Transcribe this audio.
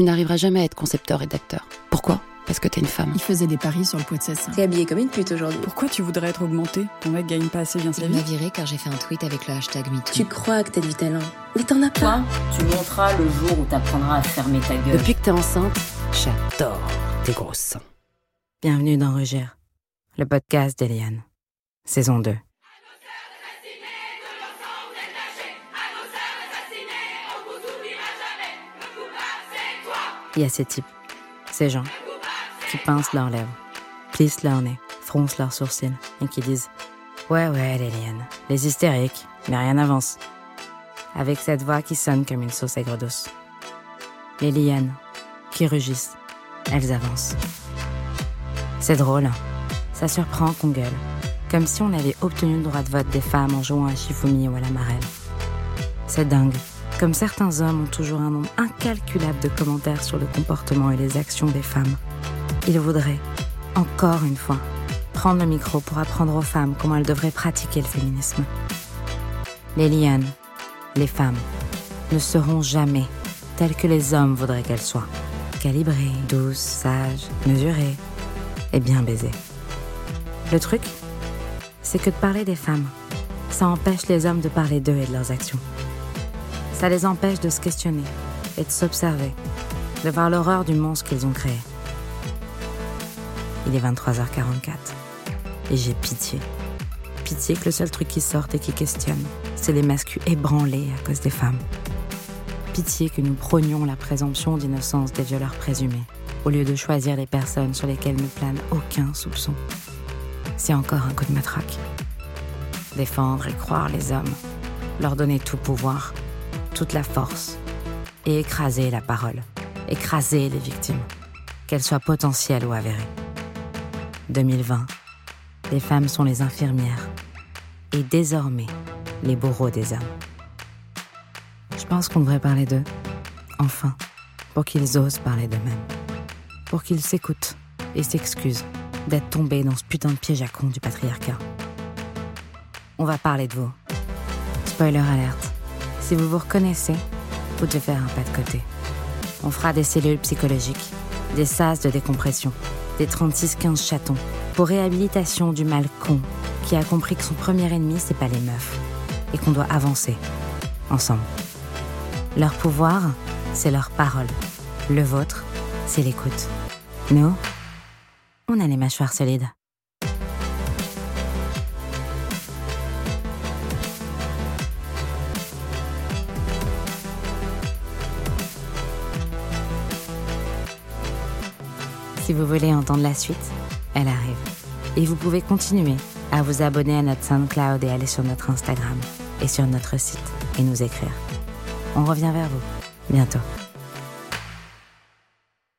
tu n'arriveras jamais à être concepteur et d'acteur. Pourquoi? Parce que t'es une femme. Il faisait des paris sur le pot de cesse. T'es habillée comme une pute aujourd'hui. Pourquoi tu voudrais être augmentée? Ton mec gagne pas assez bien sa Il vie. m'a viré car j'ai fait un tweet avec le hashtag MeToo. Tu crois que t'as du talent, mais t'en as pas. Toi, tu monteras le jour où t'apprendras à fermer ta gueule. Depuis que t'es enceinte, j'adore tes gros seins. Bienvenue dans Rugir, le podcast d'Eliane, saison 2. Il y a ces types, ces gens, qui pincent leurs lèvres, plissent leur nez, froncent leurs sourcils et qui disent Ouais, ouais, les lianes, les hystériques, mais rien n'avance. Avec cette voix qui sonne comme une sauce aigre douce. Les lianes, qui rugissent, elles avancent. C'est drôle, hein. ça surprend qu'on gueule, comme si on avait obtenu le droit de vote des femmes en jouant à Shifumi ou à la marelle. C'est dingue, comme certains hommes ont toujours un nombre incalculable de commentaires sur le comportement et les actions des femmes. Ils voudraient, encore une fois, prendre le micro pour apprendre aux femmes comment elles devraient pratiquer le féminisme. Les lianes, les femmes, ne seront jamais telles que les hommes voudraient qu'elles soient. Calibrées, douces, sages, mesurées et bien baisées. Le truc, c'est que de parler des femmes, ça empêche les hommes de parler d'eux et de leurs actions. Ça les empêche de se questionner et de s'observer, de voir l'horreur du monstre qu'ils ont créé. Il est 23h44 et j'ai pitié. Pitié que le seul truc qui sorte et qui questionne, c'est les masculins ébranlés à cause des femmes. Pitié que nous prônions la présomption d'innocence des violeurs présumés, au lieu de choisir les personnes sur lesquelles ne plane aucun soupçon. C'est encore un coup de matraque. Défendre et croire les hommes, leur donner tout pouvoir, toute la force, et écraser la parole, écraser les victimes, qu'elles soient potentielles ou avérées. 2020, les femmes sont les infirmières, et désormais les bourreaux des hommes. Je pense qu'on devrait parler d'eux, enfin, pour qu'ils osent parler d'eux-mêmes, pour qu'ils s'écoutent et s'excusent d'être tombés dans ce putain de piège à con du patriarcat. On va parler de vous. Spoiler alerte. Si vous vous reconnaissez, vous devez faire un pas de côté. On fera des cellules psychologiques, des sas de décompression, des 36-15 chatons, pour réhabilitation du mal con qui a compris que son premier ennemi, c'est pas les meufs, et qu'on doit avancer, ensemble. Leur pouvoir, c'est leur parole. Le vôtre, c'est l'écoute. Nous, on a les mâchoires solides. Si vous voulez entendre la suite, elle arrive. Et vous pouvez continuer à vous abonner à notre SoundCloud et aller sur notre Instagram et sur notre site et nous écrire. On revient vers vous bientôt.